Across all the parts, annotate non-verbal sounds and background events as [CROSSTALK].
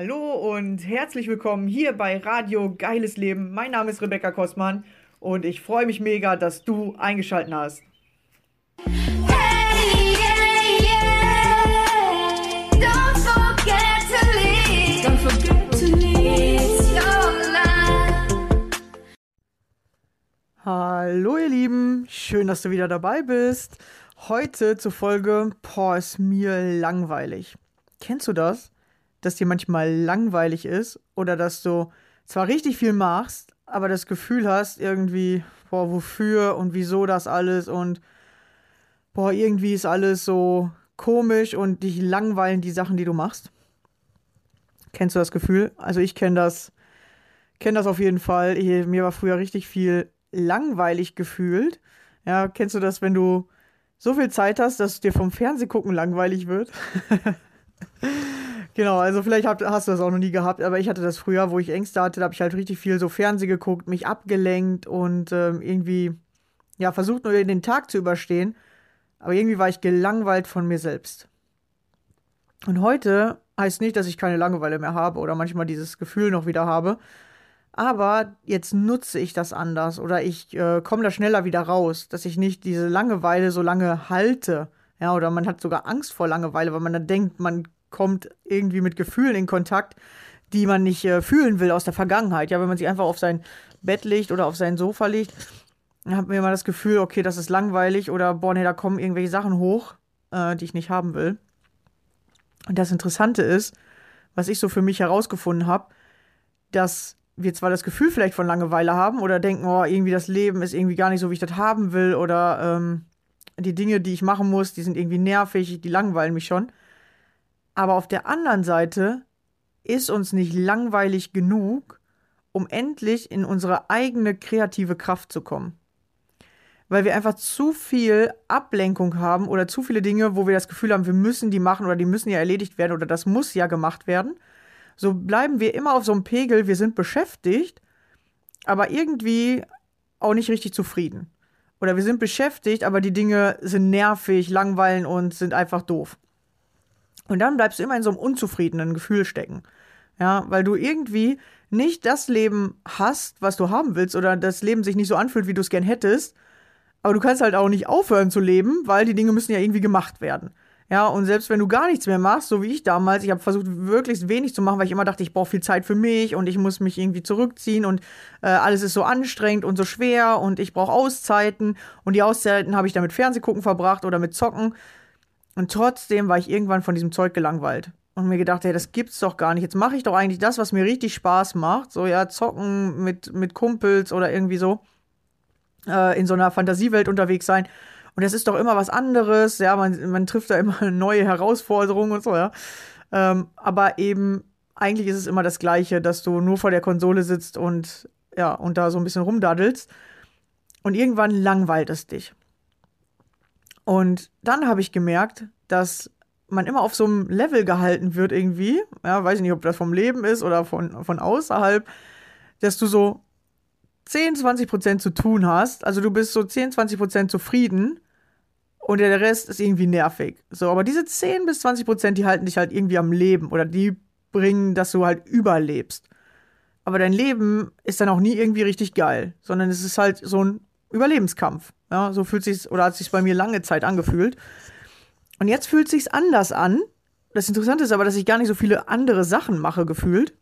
Hallo und herzlich willkommen hier bei Radio Geiles Leben. Mein Name ist Rebecca Kostmann und ich freue mich mega, dass du eingeschaltet hast. Hallo ihr Lieben, schön, dass du wieder dabei bist. Heute zur Folge, boah, ist mir langweilig. Kennst du das? Dass dir manchmal langweilig ist oder dass du zwar richtig viel machst, aber das Gefühl hast, irgendwie, boah, wofür und wieso das alles und boah, irgendwie ist alles so komisch und dich langweilen die Sachen, die du machst. Kennst du das Gefühl? Also ich kenne das, kenne das auf jeden Fall. Ich, mir war früher richtig viel langweilig gefühlt. Ja, kennst du das, wenn du so viel Zeit hast, dass dir vom Fernsehgucken langweilig wird? [LAUGHS] genau, also vielleicht hab, hast du das auch noch nie gehabt, aber ich hatte das früher, wo ich Ängste hatte, da habe ich halt richtig viel so Fernseh geguckt, mich abgelenkt und ähm, irgendwie, ja, versucht nur den Tag zu überstehen. Aber irgendwie war ich gelangweilt von mir selbst. Und heute heißt nicht, dass ich keine Langeweile mehr habe oder manchmal dieses Gefühl noch wieder habe. Aber jetzt nutze ich das anders oder ich äh, komme da schneller wieder raus, dass ich nicht diese Langeweile so lange halte. Ja, oder man hat sogar Angst vor Langeweile, weil man dann denkt, man kommt irgendwie mit Gefühlen in Kontakt, die man nicht äh, fühlen will aus der Vergangenheit. Ja, wenn man sich einfach auf sein Bett legt oder auf sein Sofa legt, dann hat man immer das Gefühl, okay, das ist langweilig oder boah, nee, da kommen irgendwelche Sachen hoch, äh, die ich nicht haben will. Und das Interessante ist, was ich so für mich herausgefunden habe, dass wir zwar das Gefühl vielleicht von Langeweile haben oder denken, oh, irgendwie das Leben ist irgendwie gar nicht so, wie ich das haben will oder ähm, die Dinge, die ich machen muss, die sind irgendwie nervig, die langweilen mich schon. Aber auf der anderen Seite ist uns nicht langweilig genug, um endlich in unsere eigene kreative Kraft zu kommen. Weil wir einfach zu viel Ablenkung haben oder zu viele Dinge, wo wir das Gefühl haben, wir müssen die machen oder die müssen ja erledigt werden oder das muss ja gemacht werden. So bleiben wir immer auf so einem Pegel, wir sind beschäftigt, aber irgendwie auch nicht richtig zufrieden. Oder wir sind beschäftigt, aber die Dinge sind nervig, langweilen und sind einfach doof. Und dann bleibst du immer in so einem unzufriedenen Gefühl stecken. Ja, weil du irgendwie nicht das Leben hast, was du haben willst, oder das Leben sich nicht so anfühlt, wie du es gern hättest. Aber du kannst halt auch nicht aufhören zu leben, weil die Dinge müssen ja irgendwie gemacht werden. Ja, und selbst wenn du gar nichts mehr machst, so wie ich damals, ich habe versucht, wirklich wenig zu machen, weil ich immer dachte, ich brauche viel Zeit für mich und ich muss mich irgendwie zurückziehen und äh, alles ist so anstrengend und so schwer und ich brauche Auszeiten und die Auszeiten habe ich dann mit Fernsehgucken verbracht oder mit Zocken. Und trotzdem war ich irgendwann von diesem Zeug gelangweilt und mir gedacht, hey, das gibt's doch gar nicht. Jetzt mache ich doch eigentlich das, was mir richtig Spaß macht. So, ja, zocken mit, mit Kumpels oder irgendwie so. Äh, in so einer Fantasiewelt unterwegs sein. Und das ist doch immer was anderes. Ja, man, man trifft da immer [LAUGHS] neue Herausforderungen und so, ja. Ähm, aber eben, eigentlich ist es immer das Gleiche, dass du nur vor der Konsole sitzt und ja, und da so ein bisschen rumdaddelst. Und irgendwann langweilt es dich. Und dann habe ich gemerkt, dass man immer auf so einem Level gehalten wird irgendwie. Ja, weiß ich nicht, ob das vom Leben ist oder von, von außerhalb, dass du so 10, 20 Prozent zu tun hast. Also du bist so 10, 20 Prozent zufrieden und der Rest ist irgendwie nervig. So, aber diese 10 bis 20 Prozent, die halten dich halt irgendwie am Leben oder die bringen, dass du halt überlebst. Aber dein Leben ist dann auch nie irgendwie richtig geil, sondern es ist halt so ein Überlebenskampf. Ja, so fühlt sich oder hat sich bei mir lange Zeit angefühlt. Und jetzt fühlt sich's anders an. Das Interessante ist aber, dass ich gar nicht so viele andere Sachen mache gefühlt.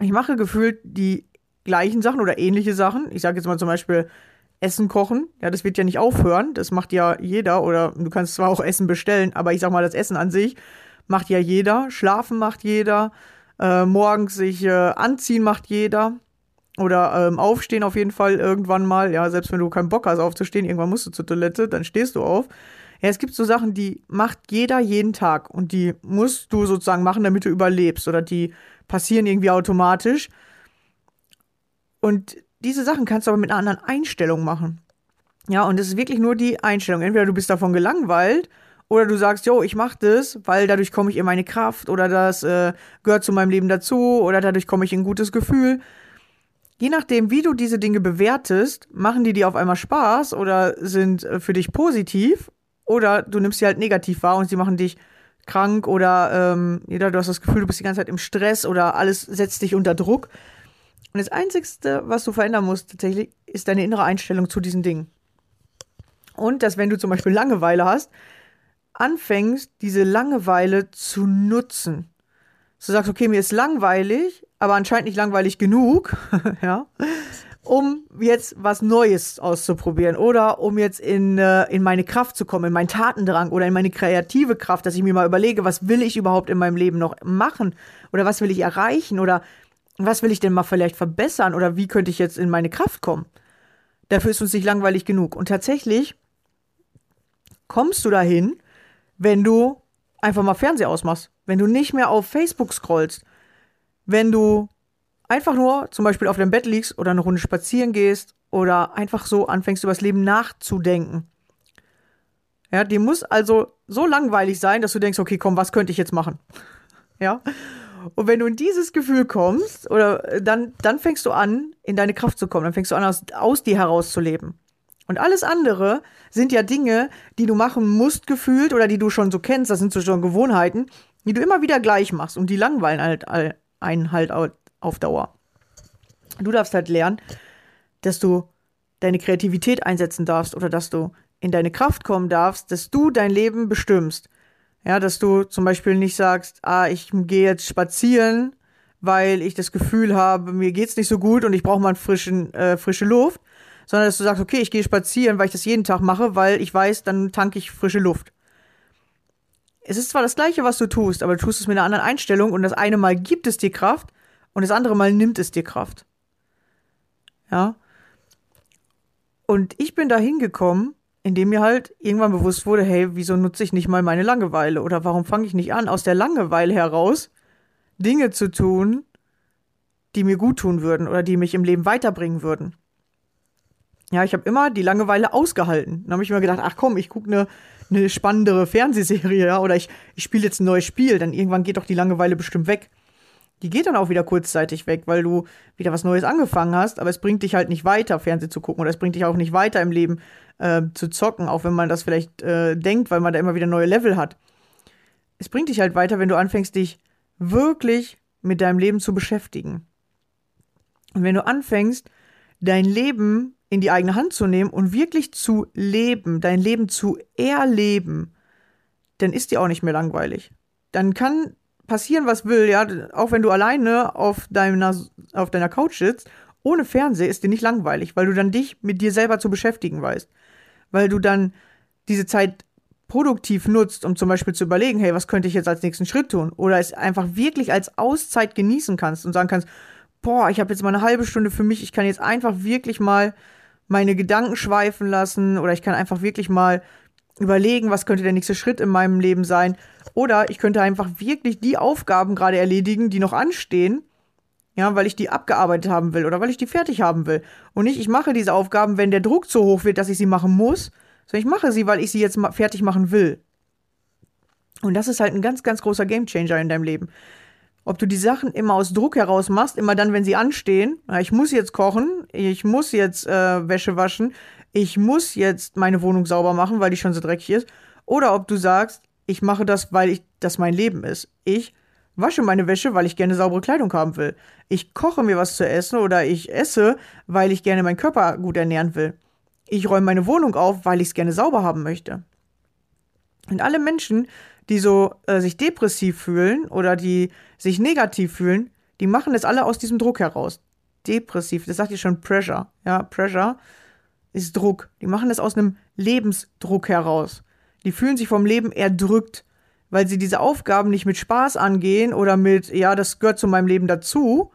Ich mache gefühlt die gleichen Sachen oder ähnliche Sachen. Ich sage jetzt mal zum Beispiel Essen kochen. Ja, das wird ja nicht aufhören. Das macht ja jeder. Oder du kannst zwar auch Essen bestellen, aber ich sag mal, das Essen an sich macht ja jeder. Schlafen macht jeder. Äh, morgens sich äh, anziehen macht jeder. Oder ähm, aufstehen auf jeden Fall irgendwann mal. Ja, selbst wenn du keinen Bock hast aufzustehen, irgendwann musst du zur Toilette, dann stehst du auf. Ja, es gibt so Sachen, die macht jeder jeden Tag und die musst du sozusagen machen, damit du überlebst. Oder die passieren irgendwie automatisch. Und diese Sachen kannst du aber mit einer anderen Einstellung machen. Ja, und es ist wirklich nur die Einstellung. Entweder du bist davon gelangweilt oder du sagst, yo, ich mach das, weil dadurch komme ich in meine Kraft oder das äh, gehört zu meinem Leben dazu oder dadurch komme ich in ein gutes Gefühl. Je nachdem, wie du diese Dinge bewertest, machen die dir auf einmal Spaß oder sind äh, für dich positiv oder du nimmst sie halt negativ wahr und sie machen dich krank oder ähm, ja, du hast das Gefühl, du bist die ganze Zeit im Stress oder alles setzt dich unter Druck. Und das Einzige, was du verändern musst tatsächlich, ist deine innere Einstellung zu diesen Dingen. Und dass, wenn du zum Beispiel Langeweile hast, anfängst, diese Langeweile zu nutzen. Du sagst, okay, mir ist langweilig, aber anscheinend nicht langweilig genug, [LAUGHS] ja, um jetzt was Neues auszuprobieren oder um jetzt in, äh, in meine Kraft zu kommen, in meinen Tatendrang oder in meine kreative Kraft, dass ich mir mal überlege, was will ich überhaupt in meinem Leben noch machen oder was will ich erreichen oder was will ich denn mal vielleicht verbessern oder wie könnte ich jetzt in meine Kraft kommen. Dafür ist uns nicht langweilig genug. Und tatsächlich kommst du dahin, wenn du einfach mal Fernseher ausmachst, wenn du nicht mehr auf Facebook scrollst, wenn du einfach nur zum Beispiel auf deinem Bett liegst oder eine Runde spazieren gehst oder einfach so anfängst, über das Leben nachzudenken. Ja, die muss also so langweilig sein, dass du denkst, okay, komm, was könnte ich jetzt machen? [LAUGHS] Ja. Und wenn du in dieses Gefühl kommst, oder dann, dann fängst du an, in deine Kraft zu kommen, dann fängst du an, aus, aus dir herauszuleben. Und alles andere sind ja Dinge, die du machen musst gefühlt oder die du schon so kennst, das sind so schon Gewohnheiten, die du immer wieder gleich machst und die langweilen halt einen halt auf Dauer. Du darfst halt lernen, dass du deine Kreativität einsetzen darfst oder dass du in deine Kraft kommen darfst, dass du dein Leben bestimmst. Ja, dass du zum Beispiel nicht sagst, ah, ich gehe jetzt spazieren, weil ich das Gefühl habe, mir geht's nicht so gut und ich brauche mal frischen, äh, frische Luft, sondern dass du sagst, okay, ich gehe spazieren, weil ich das jeden Tag mache, weil ich weiß, dann tanke ich frische Luft. Es ist zwar das Gleiche, was du tust, aber du tust es mit einer anderen Einstellung und das eine Mal gibt es dir Kraft und das andere Mal nimmt es dir Kraft. Ja. Und ich bin da hingekommen, indem mir halt irgendwann bewusst wurde, hey, wieso nutze ich nicht mal meine Langeweile? Oder warum fange ich nicht an, aus der Langeweile heraus Dinge zu tun, die mir gut tun würden oder die mich im Leben weiterbringen würden? Ja, ich habe immer die Langeweile ausgehalten. Dann habe ich mir gedacht, ach komm, ich gucke eine ne spannendere Fernsehserie, ja, oder ich, ich spiele jetzt ein neues Spiel, dann irgendwann geht doch die Langeweile bestimmt weg. Die geht dann auch wieder kurzzeitig weg, weil du wieder was Neues angefangen hast, aber es bringt dich halt nicht weiter, Fernsehen zu gucken, oder es bringt dich auch nicht weiter im Leben äh, zu zocken, auch wenn man das vielleicht äh, denkt, weil man da immer wieder neue Level hat. Es bringt dich halt weiter, wenn du anfängst, dich wirklich mit deinem Leben zu beschäftigen. Und wenn du anfängst, dein Leben in die eigene Hand zu nehmen und wirklich zu leben, dein Leben zu erleben, dann ist dir auch nicht mehr langweilig. Dann kann passieren, was will, ja, auch wenn du alleine auf deiner, auf deiner Couch sitzt, ohne Fernseher ist dir nicht langweilig, weil du dann dich mit dir selber zu beschäftigen weißt. Weil du dann diese Zeit produktiv nutzt, um zum Beispiel zu überlegen, hey, was könnte ich jetzt als nächsten Schritt tun? Oder es einfach wirklich als Auszeit genießen kannst und sagen kannst, boah, ich habe jetzt mal eine halbe Stunde für mich, ich kann jetzt einfach wirklich mal meine Gedanken schweifen lassen oder ich kann einfach wirklich mal überlegen, was könnte der nächste Schritt in meinem Leben sein. Oder ich könnte einfach wirklich die Aufgaben gerade erledigen, die noch anstehen. Ja, weil ich die abgearbeitet haben will oder weil ich die fertig haben will. Und nicht, ich mache diese Aufgaben, wenn der Druck so hoch wird, dass ich sie machen muss, sondern ich mache sie, weil ich sie jetzt fertig machen will. Und das ist halt ein ganz, ganz großer Gamechanger in deinem Leben ob du die Sachen immer aus Druck heraus machst, immer dann, wenn sie anstehen. Ich muss jetzt kochen, ich muss jetzt äh, Wäsche waschen, ich muss jetzt meine Wohnung sauber machen, weil die schon so dreckig ist. Oder ob du sagst, ich mache das, weil ich das mein Leben ist. Ich wasche meine Wäsche, weil ich gerne saubere Kleidung haben will. Ich koche mir was zu essen oder ich esse, weil ich gerne meinen Körper gut ernähren will. Ich räume meine Wohnung auf, weil ich es gerne sauber haben möchte. Und alle Menschen, die so äh, sich depressiv fühlen oder die sich negativ fühlen, die machen das alle aus diesem Druck heraus. Depressiv, das sagt ihr schon Pressure. Ja, Pressure ist Druck. Die machen das aus einem Lebensdruck heraus. Die fühlen sich vom Leben erdrückt, weil sie diese Aufgaben nicht mit Spaß angehen oder mit, ja, das gehört zu meinem Leben dazu,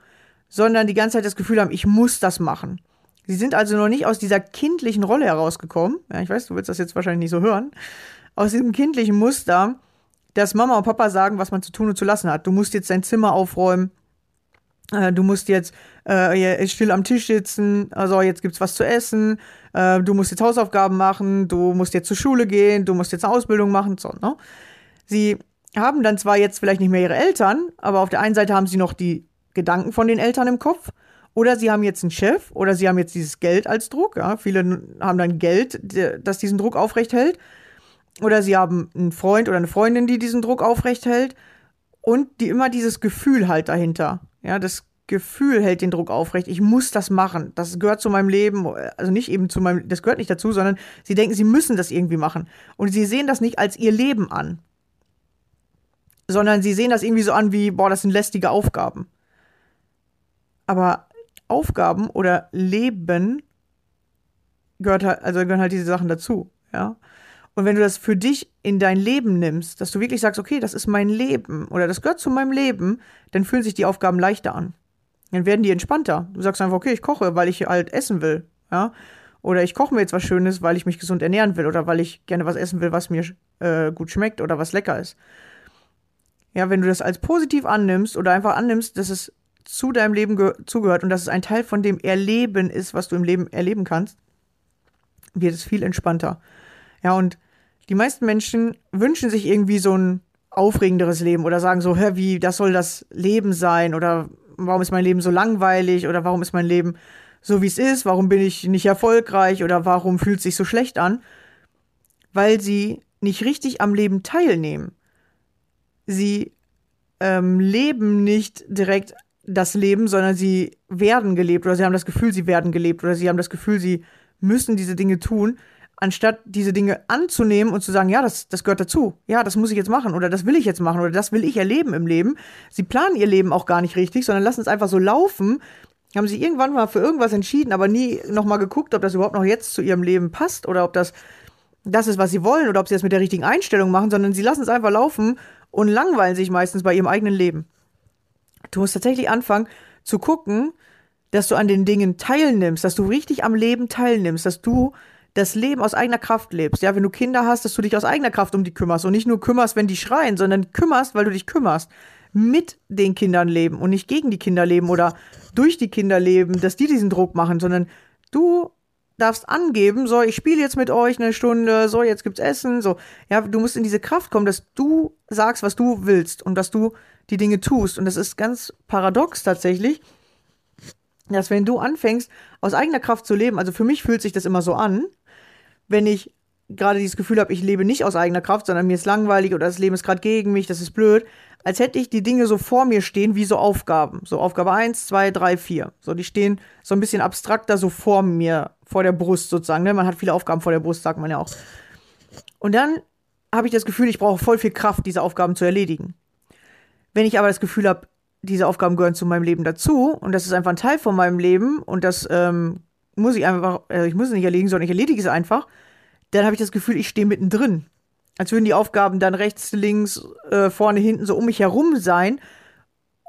sondern die ganze Zeit das Gefühl haben, ich muss das machen. Sie sind also noch nicht aus dieser kindlichen Rolle herausgekommen. Ja, ich weiß, du willst das jetzt wahrscheinlich nicht so hören. Aus diesem kindlichen Muster, dass Mama und Papa sagen, was man zu tun und zu lassen hat. Du musst jetzt dein Zimmer aufräumen. Äh, du musst jetzt äh, still am Tisch sitzen. Also jetzt gibt's was zu essen. Äh, du musst jetzt Hausaufgaben machen. Du musst jetzt zur Schule gehen. Du musst jetzt eine Ausbildung machen. So, ne? Sie haben dann zwar jetzt vielleicht nicht mehr ihre Eltern, aber auf der einen Seite haben sie noch die Gedanken von den Eltern im Kopf. Oder sie haben jetzt einen Chef oder sie haben jetzt dieses Geld als Druck. Ja? Viele haben dann Geld, das diesen Druck aufrecht hält. Oder sie haben einen Freund oder eine Freundin, die diesen Druck aufrecht hält und die immer dieses Gefühl halt dahinter. Ja, das Gefühl hält den Druck aufrecht. Ich muss das machen. Das gehört zu meinem Leben. Also nicht eben zu meinem, das gehört nicht dazu, sondern sie denken, sie müssen das irgendwie machen. Und sie sehen das nicht als ihr Leben an. Sondern sie sehen das irgendwie so an wie, boah, das sind lästige Aufgaben. Aber Aufgaben oder Leben gehört halt, also gehören halt diese Sachen dazu, ja. Und wenn du das für dich in dein Leben nimmst, dass du wirklich sagst, okay, das ist mein Leben oder das gehört zu meinem Leben, dann fühlen sich die Aufgaben leichter an. Dann werden die entspannter. Du sagst einfach, okay, ich koche, weil ich halt essen will, ja. Oder ich koche mir jetzt was Schönes, weil ich mich gesund ernähren will oder weil ich gerne was essen will, was mir äh, gut schmeckt oder was lecker ist. Ja, wenn du das als positiv annimmst oder einfach annimmst, dass es zu deinem Leben zugehört und dass es ein Teil von dem Erleben ist, was du im Leben erleben kannst, wird es viel entspannter. Ja, und die meisten Menschen wünschen sich irgendwie so ein aufregenderes Leben oder sagen so, hör, wie, das soll das Leben sein? Oder warum ist mein Leben so langweilig? Oder warum ist mein Leben so wie es ist, warum bin ich nicht erfolgreich? Oder warum fühlt es sich so schlecht an? Weil sie nicht richtig am Leben teilnehmen. Sie ähm, leben nicht direkt das Leben, sondern sie werden gelebt oder sie haben das Gefühl, sie werden gelebt oder sie haben das Gefühl, sie müssen diese Dinge tun, anstatt diese Dinge anzunehmen und zu sagen, ja, das, das gehört dazu, ja, das muss ich jetzt machen oder das will ich jetzt machen oder das will ich erleben im Leben. Sie planen ihr Leben auch gar nicht richtig, sondern lassen es einfach so laufen, haben sich irgendwann mal für irgendwas entschieden, aber nie nochmal geguckt, ob das überhaupt noch jetzt zu ihrem Leben passt oder ob das das ist, was sie wollen oder ob sie das mit der richtigen Einstellung machen, sondern sie lassen es einfach laufen und langweilen sich meistens bei ihrem eigenen Leben. Du musst tatsächlich anfangen zu gucken, dass du an den Dingen teilnimmst, dass du richtig am Leben teilnimmst, dass du das Leben aus eigener Kraft lebst. Ja, wenn du Kinder hast, dass du dich aus eigener Kraft um die kümmerst und nicht nur kümmerst, wenn die schreien, sondern kümmerst, weil du dich kümmerst. Mit den Kindern leben und nicht gegen die Kinder leben oder durch die Kinder leben, dass die diesen Druck machen, sondern du darfst angeben, so, ich spiele jetzt mit euch eine Stunde, so, jetzt gibt's Essen, so. Ja, du musst in diese Kraft kommen, dass du sagst, was du willst und dass du die Dinge tust. Und das ist ganz paradox tatsächlich, dass wenn du anfängst, aus eigener Kraft zu leben, also für mich fühlt sich das immer so an, wenn ich gerade dieses Gefühl habe, ich lebe nicht aus eigener Kraft, sondern mir ist langweilig oder das Leben ist gerade gegen mich, das ist blöd, als hätte ich die Dinge so vor mir stehen wie so Aufgaben. So Aufgabe 1, 2, 3, 4. So, die stehen so ein bisschen abstrakter so vor mir, vor der Brust sozusagen. Ne? Man hat viele Aufgaben vor der Brust, sagt man ja auch. Und dann habe ich das Gefühl, ich brauche voll viel Kraft, diese Aufgaben zu erledigen. Wenn ich aber das Gefühl habe, diese Aufgaben gehören zu meinem Leben dazu und das ist einfach ein Teil von meinem Leben und das ähm, muss ich einfach, äh, ich muss es nicht erledigen, sondern ich erledige es einfach, dann habe ich das Gefühl, ich stehe mittendrin. Als würden die Aufgaben dann rechts, links, äh, vorne, hinten so um mich herum sein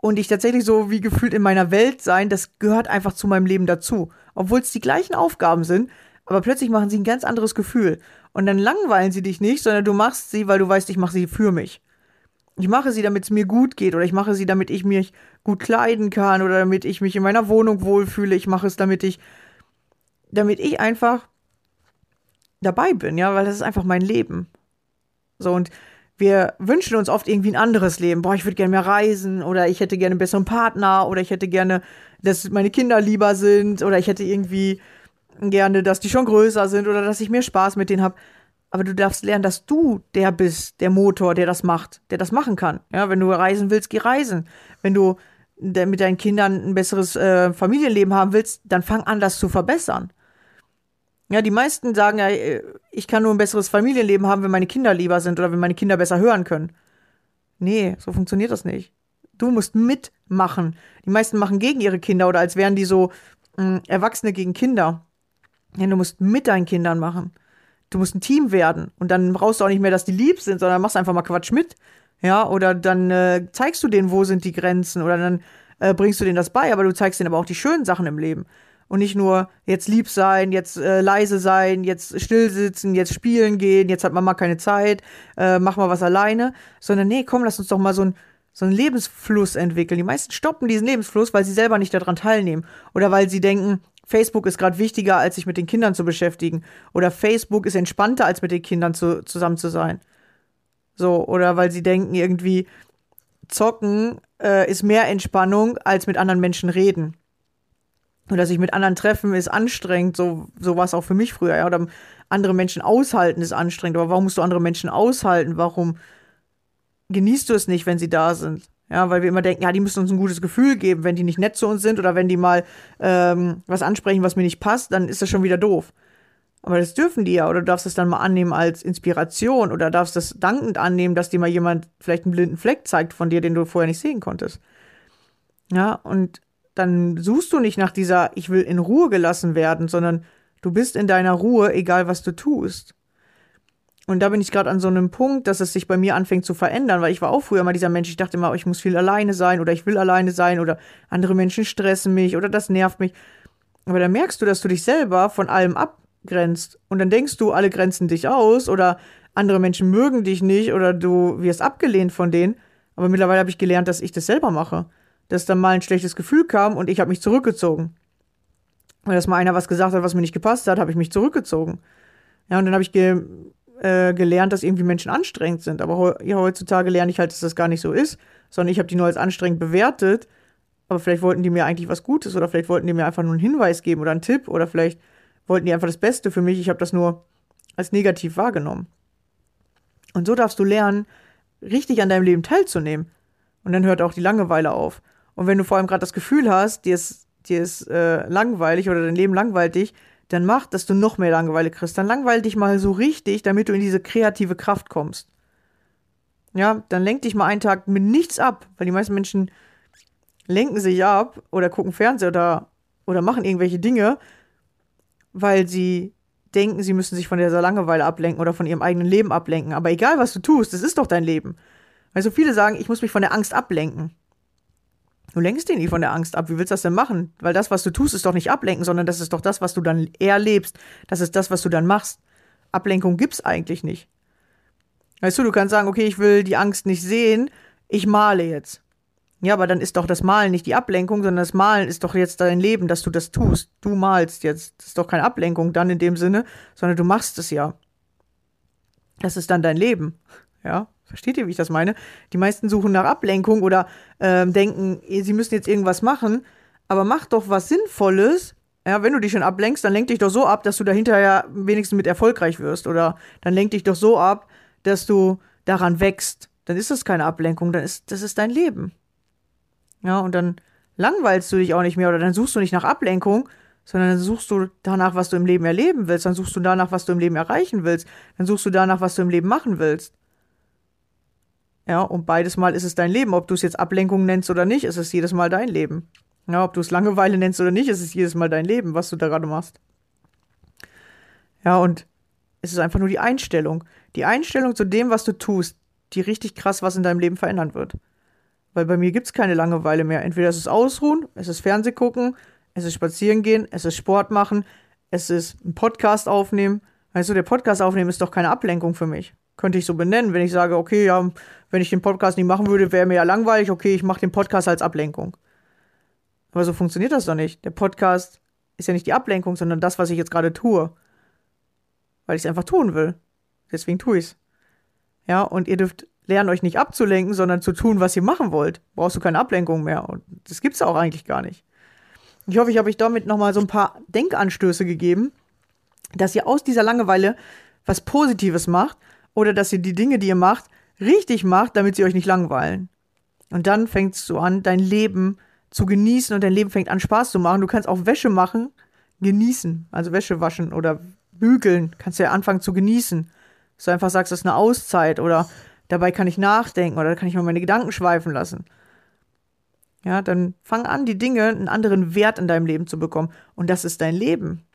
und ich tatsächlich so wie gefühlt in meiner Welt sein, das gehört einfach zu meinem Leben dazu. Obwohl es die gleichen Aufgaben sind, aber plötzlich machen sie ein ganz anderes Gefühl. Und dann langweilen sie dich nicht, sondern du machst sie, weil du weißt, ich mache sie für mich. Ich mache sie, damit es mir gut geht oder ich mache sie, damit ich mich gut kleiden kann oder damit ich mich in meiner Wohnung wohlfühle. Ich mache es, damit ich, damit ich einfach dabei bin, ja, weil das ist einfach mein Leben. So und wir wünschen uns oft irgendwie ein anderes Leben. Boah, ich würde gerne mehr reisen oder ich hätte gerne einen besseren Partner oder ich hätte gerne, dass meine Kinder lieber sind oder ich hätte irgendwie gerne, dass die schon größer sind oder dass ich mehr Spaß mit denen habe aber du darfst lernen, dass du der bist, der Motor, der das macht, der das machen kann. Ja, wenn du reisen willst, geh reisen. Wenn du mit deinen Kindern ein besseres äh, Familienleben haben willst, dann fang an, das zu verbessern. Ja, die meisten sagen ja, äh, ich kann nur ein besseres Familienleben haben, wenn meine Kinder lieber sind oder wenn meine Kinder besser hören können. Nee, so funktioniert das nicht. Du musst mitmachen. Die meisten machen gegen ihre Kinder oder als wären die so mh, hm, Erwachsene gegen Kinder. Ja, du musst mit deinen Kindern machen du musst ein Team werden. Und dann brauchst du auch nicht mehr, dass die lieb sind, sondern machst einfach mal Quatsch mit. Ja, oder dann äh, zeigst du denen, wo sind die Grenzen, oder dann äh, bringst du denen das bei, aber du zeigst denen aber auch die schönen Sachen im Leben. Und nicht nur jetzt lieb sein, jetzt äh, leise sein, jetzt still sitzen, jetzt spielen gehen, jetzt hat Mama keine Zeit, äh, mach mal was alleine, sondern nee, komm, lass uns doch mal so ein so einen Lebensfluss entwickeln. Die meisten stoppen diesen Lebensfluss, weil sie selber nicht daran teilnehmen oder weil sie denken, Facebook ist gerade wichtiger, als sich mit den Kindern zu beschäftigen. Oder Facebook ist entspannter, als mit den Kindern zu, zusammen zu sein. So, oder weil sie denken, irgendwie, zocken äh, ist mehr Entspannung, als mit anderen Menschen reden. Oder sich mit anderen treffen ist anstrengend, so, so war es auch für mich früher, ja. Oder andere Menschen aushalten ist anstrengend. Aber warum musst du andere Menschen aushalten? Warum genießt du es nicht, wenn sie da sind? Ja, weil wir immer denken, ja, die müssen uns ein gutes Gefühl geben. Wenn die nicht nett zu uns sind oder wenn die mal ähm, was ansprechen, was mir nicht passt, dann ist das schon wieder doof. Aber das dürfen die ja, oder du darfst es dann mal annehmen als Inspiration oder darfst es dankend annehmen, dass dir mal jemand vielleicht einen blinden Fleck zeigt von dir, den du vorher nicht sehen konntest. Ja, und dann suchst du nicht nach dieser, ich will in Ruhe gelassen werden, sondern du bist in deiner Ruhe, egal was du tust. Und da bin ich gerade an so einem Punkt, dass es sich bei mir anfängt zu verändern, weil ich war auch früher mal dieser Mensch, ich dachte immer, ich muss viel alleine sein oder ich will alleine sein oder andere Menschen stressen mich oder das nervt mich. Aber dann merkst du, dass du dich selber von allem abgrenzt und dann denkst du, alle grenzen dich aus oder andere Menschen mögen dich nicht oder du wirst abgelehnt von denen. Aber mittlerweile habe ich gelernt, dass ich das selber mache. Dass dann mal ein schlechtes Gefühl kam und ich habe mich zurückgezogen. Weil dass mal einer was gesagt hat, was mir nicht gepasst hat, habe ich mich zurückgezogen. Ja, und dann habe ich ge äh, gelernt, dass irgendwie Menschen anstrengend sind. Aber he heutzutage lerne ich halt, dass das gar nicht so ist, sondern ich habe die nur als anstrengend bewertet. Aber vielleicht wollten die mir eigentlich was Gutes oder vielleicht wollten die mir einfach nur einen Hinweis geben oder einen Tipp oder vielleicht wollten die einfach das Beste für mich. Ich habe das nur als negativ wahrgenommen. Und so darfst du lernen, richtig an deinem Leben teilzunehmen. Und dann hört auch die Langeweile auf. Und wenn du vor allem gerade das Gefühl hast, dir ist, dir ist äh, langweilig oder dein Leben langweilt dich, dann mach, dass du noch mehr Langeweile kriegst. Dann langweil dich mal so richtig, damit du in diese kreative Kraft kommst. Ja, dann lenk dich mal einen Tag mit nichts ab, weil die meisten Menschen lenken sich ab oder gucken Fernseher oder, oder machen irgendwelche Dinge, weil sie denken, sie müssen sich von dieser Langeweile ablenken oder von ihrem eigenen Leben ablenken. Aber egal, was du tust, das ist doch dein Leben. Weil so viele sagen, ich muss mich von der Angst ablenken. Du lenkst dich nicht von der Angst ab. Wie willst du das denn machen? Weil das, was du tust, ist doch nicht ablenken, sondern das ist doch das, was du dann erlebst. Das ist das, was du dann machst. Ablenkung gibt's eigentlich nicht. Weißt du, du kannst sagen, okay, ich will die Angst nicht sehen, ich male jetzt. Ja, aber dann ist doch das Malen nicht die Ablenkung, sondern das Malen ist doch jetzt dein Leben, dass du das tust. Du malst jetzt. Das ist doch keine Ablenkung dann in dem Sinne, sondern du machst es ja. Das ist dann dein Leben. Ja, Versteht ihr, wie ich das meine? Die meisten suchen nach Ablenkung oder äh, denken, sie müssen jetzt irgendwas machen, aber mach doch was Sinnvolles. Ja, wenn du dich schon ablenkst, dann lenk dich doch so ab, dass du da hinterher wenigstens mit erfolgreich wirst. Oder dann lenk dich doch so ab, dass du daran wächst. Dann ist das keine Ablenkung, dann ist das ist dein Leben. Ja, und dann langweilst du dich auch nicht mehr oder dann suchst du nicht nach Ablenkung, sondern dann suchst du danach, was du im Leben erleben willst, dann suchst du danach, was du im Leben erreichen willst, dann suchst du danach, was du im Leben machen willst. Ja, und beides Mal ist es dein Leben. Ob du es jetzt Ablenkung nennst oder nicht, ist es jedes Mal dein Leben. Ja, ob du es Langeweile nennst oder nicht, ist es jedes Mal dein Leben, was du da gerade machst. Ja, und es ist einfach nur die Einstellung. Die Einstellung zu dem, was du tust, die richtig krass was in deinem Leben verändern wird. Weil bei mir gibt es keine Langeweile mehr. Entweder es ist Ausruhen, es ist Fernseh gucken, es ist Spazieren gehen, es ist Sport machen, es ist ein Podcast aufnehmen. Weißt du, der Podcast aufnehmen ist doch keine Ablenkung für mich könnte ich so benennen, wenn ich sage, okay, ja, wenn ich den Podcast nicht machen würde, wäre mir ja langweilig, okay, ich mache den Podcast als Ablenkung. Aber so funktioniert das doch nicht. Der Podcast ist ja nicht die Ablenkung, sondern das, was ich jetzt gerade tue. Weil ich es einfach tun will. Deswegen tue ich es. Ja, und ihr dürft lernen, euch nicht abzulenken, sondern zu tun, was ihr machen wollt. Brauchst du keine Ablenkung mehr. Und das gibt's auch eigentlich gar nicht. Ich hoffe, ich habe euch damit nochmal so ein paar Denkanstöße gegeben, dass ihr aus dieser Langeweile was Positives macht oder dass ihr die Dinge, die ihr macht, richtig macht, damit sie euch nicht langweilen. Und dann fängst du an, dein Leben zu genießen und dein Leben fängt an, Spaß zu machen. Du kannst auch Wäsche machen, genießen. Also Wäsche waschen oder bügeln. Kannst du ja anfangen zu genießen. Dass du einfach sagst, das ist eine Auszeit oder dabei kann ich nachdenken oder kann ich mal meine Gedanken schweifen lassen. Ja, dann fang an, die Dinge einen anderen Wert in deinem Leben zu bekommen. Und das ist dein Leben.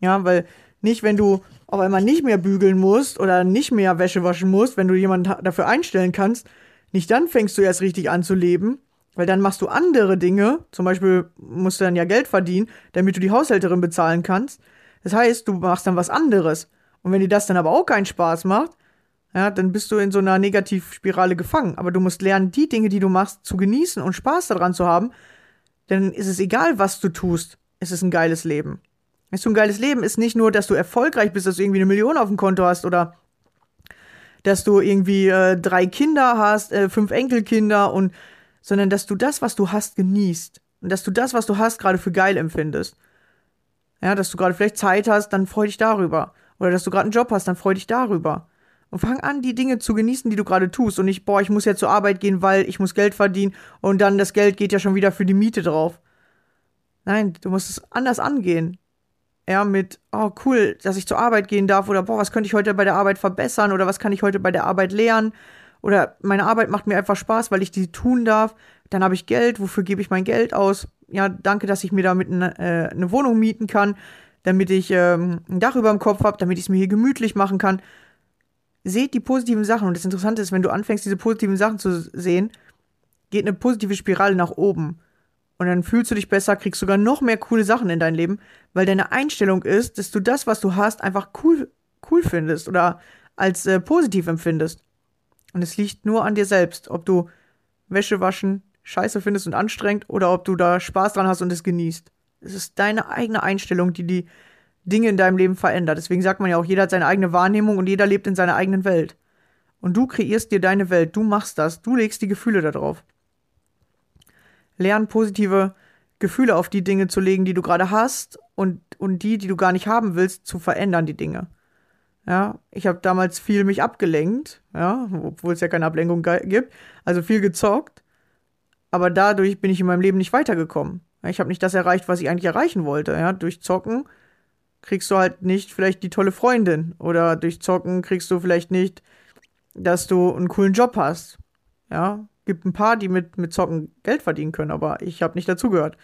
Ja, weil nicht, wenn du auf einmal nicht mehr bügeln musst oder nicht mehr Wäsche waschen musst, wenn du jemanden dafür einstellen kannst, nicht dann fängst du erst richtig an zu leben, weil dann machst du andere Dinge. Zum Beispiel musst du dann ja Geld verdienen, damit du die Haushälterin bezahlen kannst. Das heißt, du machst dann was anderes. Und wenn dir das dann aber auch keinen Spaß macht, ja, dann bist du in so einer Negativspirale gefangen. Aber du musst lernen, die Dinge, die du machst, zu genießen und Spaß daran zu haben. Denn ist es egal, was du tust. Es ist ein geiles Leben. Weißt du, ein geiles Leben ist nicht nur, dass du erfolgreich bist, dass du irgendwie eine Million auf dem Konto hast oder dass du irgendwie äh, drei Kinder hast, äh, fünf Enkelkinder und sondern dass du das, was du hast, genießt. Und dass du das, was du hast, gerade für geil empfindest. Ja, dass du gerade vielleicht Zeit hast, dann freu dich darüber. Oder dass du gerade einen Job hast, dann freu dich darüber. Und fang an, die Dinge zu genießen, die du gerade tust. Und nicht, boah, ich muss ja zur Arbeit gehen, weil ich muss Geld verdienen und dann das Geld geht ja schon wieder für die Miete drauf. Nein, du musst es anders angehen. Ja, mit, oh cool, dass ich zur Arbeit gehen darf oder boah, was könnte ich heute bei der Arbeit verbessern oder was kann ich heute bei der Arbeit lernen oder meine Arbeit macht mir einfach Spaß, weil ich die tun darf. Dann habe ich Geld, wofür gebe ich mein Geld aus? Ja, danke, dass ich mir damit eine, äh, eine Wohnung mieten kann, damit ich ähm, ein Dach über dem Kopf habe, damit ich es mir hier gemütlich machen kann. Seht die positiven Sachen und das Interessante ist, wenn du anfängst, diese positiven Sachen zu sehen, geht eine positive Spirale nach oben. Und dann fühlst du dich besser, kriegst sogar noch mehr coole Sachen in dein Leben, weil deine Einstellung ist, dass du das, was du hast, einfach cool, cool findest oder als äh, positiv empfindest. Und es liegt nur an dir selbst, ob du Wäsche waschen scheiße findest und anstrengend oder ob du da Spaß dran hast und es genießt. Es ist deine eigene Einstellung, die die Dinge in deinem Leben verändert. Deswegen sagt man ja auch, jeder hat seine eigene Wahrnehmung und jeder lebt in seiner eigenen Welt. Und du kreierst dir deine Welt, du machst das, du legst die Gefühle da drauf lernen, positive Gefühle auf die Dinge zu legen, die du gerade hast und, und die, die du gar nicht haben willst, zu verändern, die Dinge. Ja, ich habe damals viel mich abgelenkt, ja, obwohl es ja keine Ablenkung gibt, also viel gezockt, aber dadurch bin ich in meinem Leben nicht weitergekommen. Ich habe nicht das erreicht, was ich eigentlich erreichen wollte. Ja, durch Zocken kriegst du halt nicht vielleicht die tolle Freundin oder durch Zocken kriegst du vielleicht nicht, dass du einen coolen Job hast. Ja, gibt ein paar, die mit, mit Zocken Geld verdienen können, aber ich habe nicht dazugehört.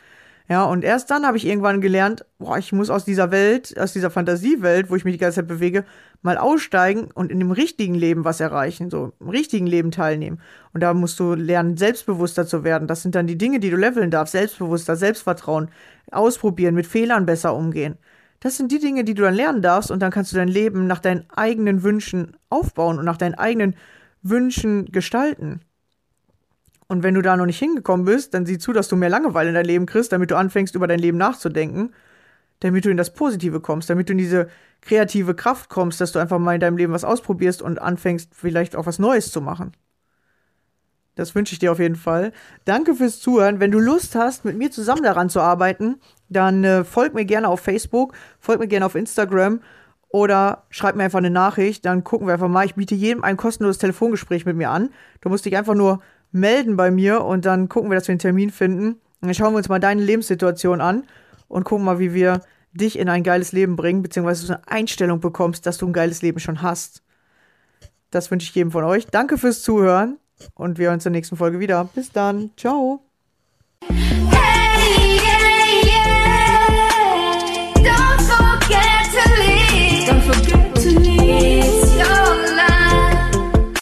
Ja, und erst dann habe ich irgendwann gelernt, boah, ich muss aus dieser Welt, aus dieser Fantasiewelt, wo ich mich die ganze Zeit bewege, mal aussteigen und in dem richtigen Leben was erreichen, so im richtigen Leben teilnehmen. Und da musst du lernen, selbstbewusster zu werden. Das sind dann die Dinge, die du leveln darfst. Selbstbewusster, Selbstvertrauen, ausprobieren, mit Fehlern besser umgehen. Das sind die Dinge, die du dann lernen darfst und dann kannst du dein Leben nach deinen eigenen Wünschen aufbauen und nach deinen eigenen Wünschen gestalten. Und wenn du da noch nicht hingekommen bist, dann sieh zu, dass du mehr Langeweile in dein Leben kriegst, damit du anfängst, über dein Leben nachzudenken, damit du in das Positive kommst, damit du in diese kreative Kraft kommst, dass du einfach mal in deinem Leben was ausprobierst und anfängst, vielleicht auch was Neues zu machen. Das wünsche ich dir auf jeden Fall. Danke fürs Zuhören. Wenn du Lust hast, mit mir zusammen daran zu arbeiten, dann äh, folg mir gerne auf Facebook, folg mir gerne auf Instagram oder schreib mir einfach eine Nachricht. Dann gucken wir einfach mal. Ich biete jedem ein kostenloses Telefongespräch mit mir an. Du musst dich einfach nur melden bei mir und dann gucken wir, dass wir einen Termin finden. Dann schauen wir uns mal deine Lebenssituation an und gucken mal, wie wir dich in ein geiles Leben bringen, beziehungsweise eine Einstellung bekommst, dass du ein geiles Leben schon hast. Das wünsche ich jedem von euch. Danke fürs Zuhören und wir hören uns in der nächsten Folge wieder. Bis dann. Ciao.